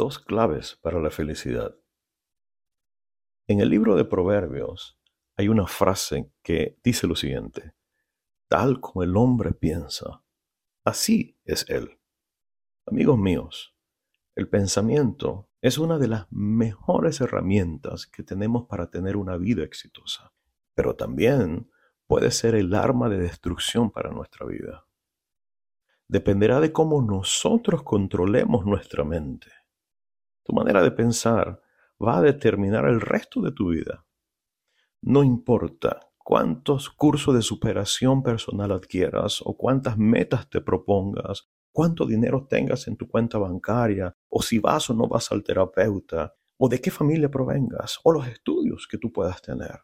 Dos claves para la felicidad. En el libro de Proverbios hay una frase que dice lo siguiente, tal como el hombre piensa, así es él. Amigos míos, el pensamiento es una de las mejores herramientas que tenemos para tener una vida exitosa, pero también puede ser el arma de destrucción para nuestra vida. Dependerá de cómo nosotros controlemos nuestra mente. Tu manera de pensar va a determinar el resto de tu vida. No importa cuántos cursos de superación personal adquieras o cuántas metas te propongas, cuánto dinero tengas en tu cuenta bancaria, o si vas o no vas al terapeuta, o de qué familia provengas, o los estudios que tú puedas tener.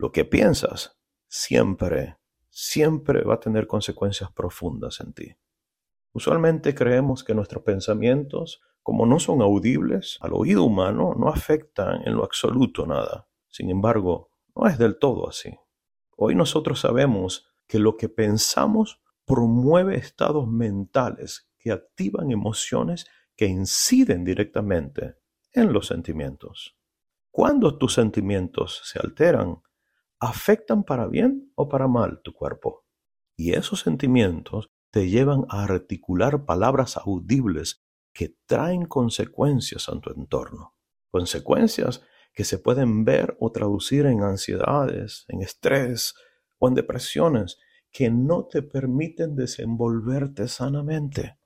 Lo que piensas siempre, siempre va a tener consecuencias profundas en ti. Usualmente creemos que nuestros pensamientos, como no son audibles al oído humano, no afectan en lo absoluto nada. Sin embargo, no es del todo así. Hoy nosotros sabemos que lo que pensamos promueve estados mentales que activan emociones que inciden directamente en los sentimientos. Cuando tus sentimientos se alteran, afectan para bien o para mal tu cuerpo. Y esos sentimientos te llevan a articular palabras audibles que traen consecuencias a tu entorno. Consecuencias que se pueden ver o traducir en ansiedades, en estrés o en depresiones que no te permiten desenvolverte sanamente.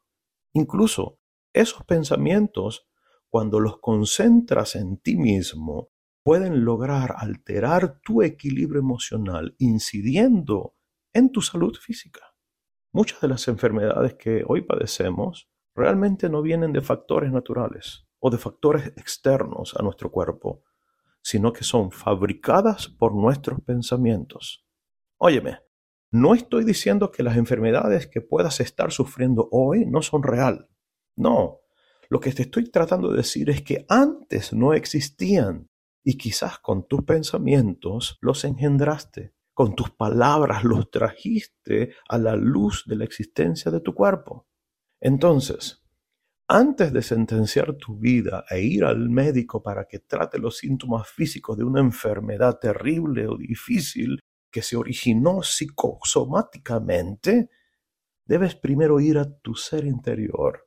Incluso esos pensamientos, cuando los concentras en ti mismo, pueden lograr alterar tu equilibrio emocional, incidiendo en tu salud física. Muchas de las enfermedades que hoy padecemos realmente no vienen de factores naturales o de factores externos a nuestro cuerpo, sino que son fabricadas por nuestros pensamientos. Óyeme, no estoy diciendo que las enfermedades que puedas estar sufriendo hoy no son real. No, lo que te estoy tratando de decir es que antes no existían y quizás con tus pensamientos los engendraste, con tus palabras los trajiste a la luz de la existencia de tu cuerpo. Entonces, antes de sentenciar tu vida e ir al médico para que trate los síntomas físicos de una enfermedad terrible o difícil, que se originó psicosomáticamente, debes primero ir a tu ser interior.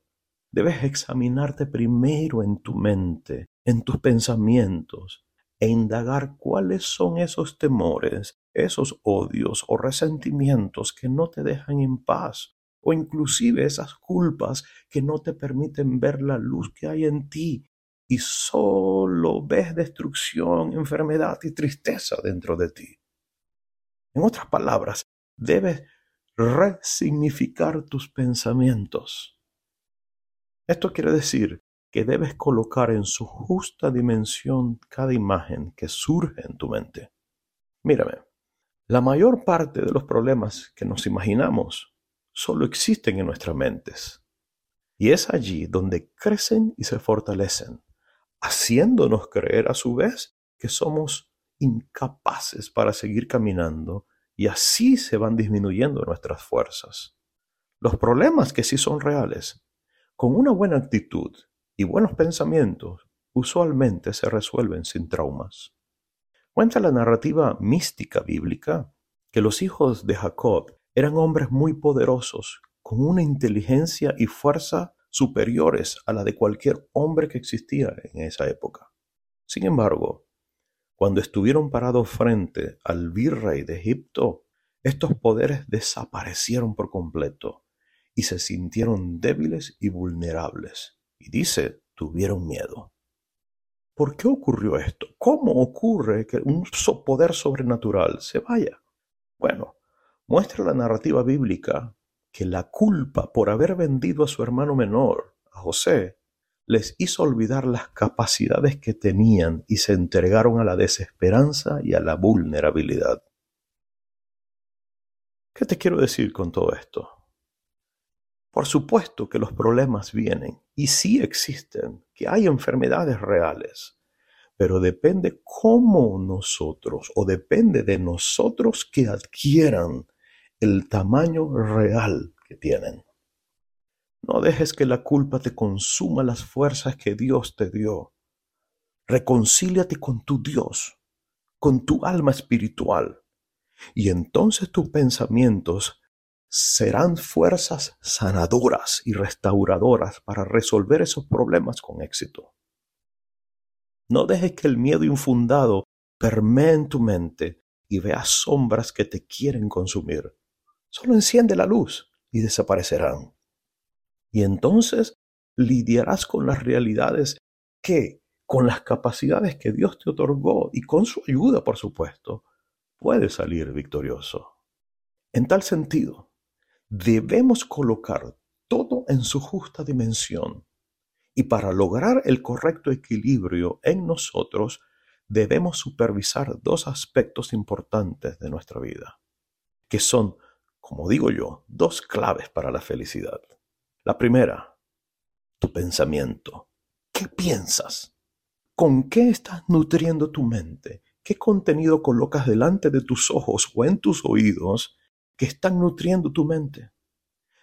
Debes examinarte primero en tu mente, en tus pensamientos, e indagar cuáles son esos temores, esos odios o resentimientos que no te dejan en paz, o inclusive esas culpas que no te permiten ver la luz que hay en ti y solo ves destrucción, enfermedad y tristeza dentro de ti. En otras palabras, debes resignificar tus pensamientos. Esto quiere decir que debes colocar en su justa dimensión cada imagen que surge en tu mente. Mírame, la mayor parte de los problemas que nos imaginamos solo existen en nuestras mentes. Y es allí donde crecen y se fortalecen, haciéndonos creer a su vez que somos incapaces para seguir caminando y así se van disminuyendo nuestras fuerzas. Los problemas que sí son reales, con una buena actitud y buenos pensamientos, usualmente se resuelven sin traumas. Cuenta la narrativa mística bíblica que los hijos de Jacob eran hombres muy poderosos, con una inteligencia y fuerza superiores a la de cualquier hombre que existía en esa época. Sin embargo, cuando estuvieron parados frente al virrey de Egipto, estos poderes desaparecieron por completo y se sintieron débiles y vulnerables. Y dice, tuvieron miedo. ¿Por qué ocurrió esto? ¿Cómo ocurre que un poder sobrenatural se vaya? Bueno, muestra la narrativa bíblica que la culpa por haber vendido a su hermano menor, a José, les hizo olvidar las capacidades que tenían y se entregaron a la desesperanza y a la vulnerabilidad. ¿Qué te quiero decir con todo esto? Por supuesto que los problemas vienen y sí existen, que hay enfermedades reales, pero depende cómo nosotros o depende de nosotros que adquieran el tamaño real que tienen. No dejes que la culpa te consuma las fuerzas que Dios te dio. Reconcíliate con tu Dios, con tu alma espiritual, y entonces tus pensamientos serán fuerzas sanadoras y restauradoras para resolver esos problemas con éxito. No dejes que el miedo infundado permee en tu mente y veas sombras que te quieren consumir. Solo enciende la luz y desaparecerán. Y entonces lidiarás con las realidades que, con las capacidades que Dios te otorgó y con su ayuda, por supuesto, puedes salir victorioso. En tal sentido, debemos colocar todo en su justa dimensión. Y para lograr el correcto equilibrio en nosotros, debemos supervisar dos aspectos importantes de nuestra vida, que son, como digo yo, dos claves para la felicidad. La primera, tu pensamiento. ¿Qué piensas? ¿Con qué estás nutriendo tu mente? ¿Qué contenido colocas delante de tus ojos o en tus oídos que están nutriendo tu mente?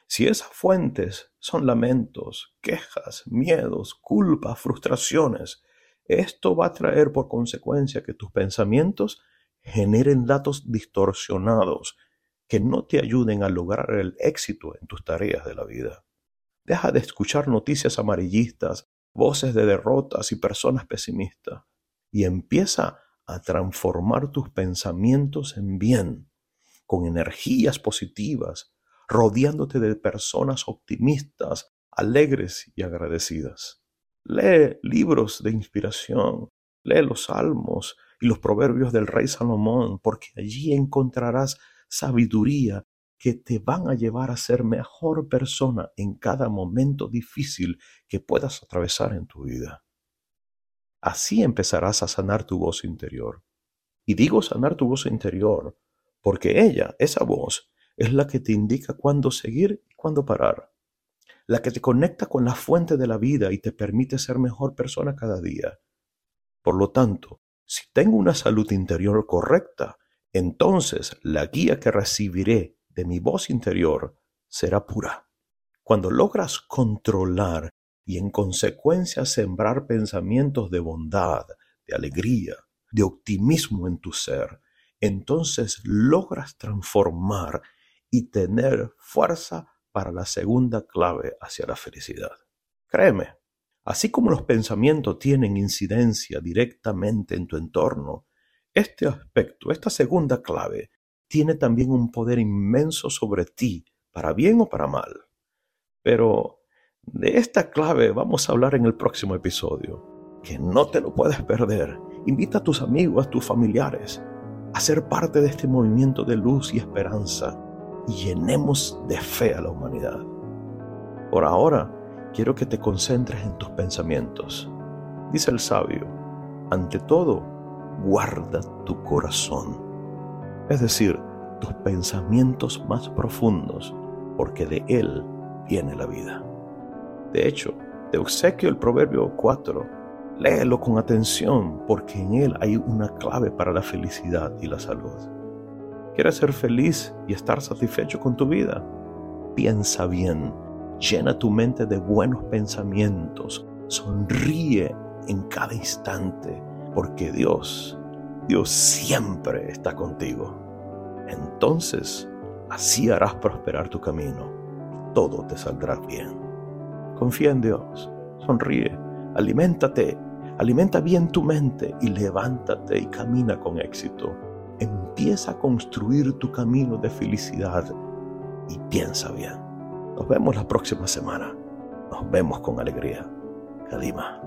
Si esas fuentes son lamentos, quejas, miedos, culpas, frustraciones, esto va a traer por consecuencia que tus pensamientos generen datos distorsionados que no te ayuden a lograr el éxito en tus tareas de la vida. Deja de escuchar noticias amarillistas, voces de derrotas y personas pesimistas y empieza a transformar tus pensamientos en bien, con energías positivas, rodeándote de personas optimistas, alegres y agradecidas. Lee libros de inspiración, lee los salmos y los proverbios del rey Salomón, porque allí encontrarás sabiduría que te van a llevar a ser mejor persona en cada momento difícil que puedas atravesar en tu vida. Así empezarás a sanar tu voz interior. Y digo sanar tu voz interior porque ella, esa voz, es la que te indica cuándo seguir y cuándo parar. La que te conecta con la fuente de la vida y te permite ser mejor persona cada día. Por lo tanto, si tengo una salud interior correcta, entonces la guía que recibiré de mi voz interior será pura. Cuando logras controlar y en consecuencia sembrar pensamientos de bondad, de alegría, de optimismo en tu ser, entonces logras transformar y tener fuerza para la segunda clave hacia la felicidad. Créeme, así como los pensamientos tienen incidencia directamente en tu entorno, este aspecto, esta segunda clave, tiene también un poder inmenso sobre ti, para bien o para mal. Pero de esta clave vamos a hablar en el próximo episodio, que no te lo puedes perder. Invita a tus amigos, a tus familiares, a ser parte de este movimiento de luz y esperanza y llenemos de fe a la humanidad. Por ahora, quiero que te concentres en tus pensamientos. Dice el sabio, ante todo, guarda tu corazón es decir, tus pensamientos más profundos, porque de Él viene la vida. De hecho, te obsequio el Proverbio 4. Léelo con atención, porque en él hay una clave para la felicidad y la salud. ¿Quieres ser feliz y estar satisfecho con tu vida? Piensa bien, llena tu mente de buenos pensamientos, sonríe en cada instante, porque Dios Dios siempre está contigo. Entonces, así harás prosperar tu camino. Todo te saldrá bien. Confía en Dios, sonríe, aliméntate, alimenta bien tu mente y levántate y camina con éxito. Empieza a construir tu camino de felicidad y piensa bien. Nos vemos la próxima semana. Nos vemos con alegría. Kalima.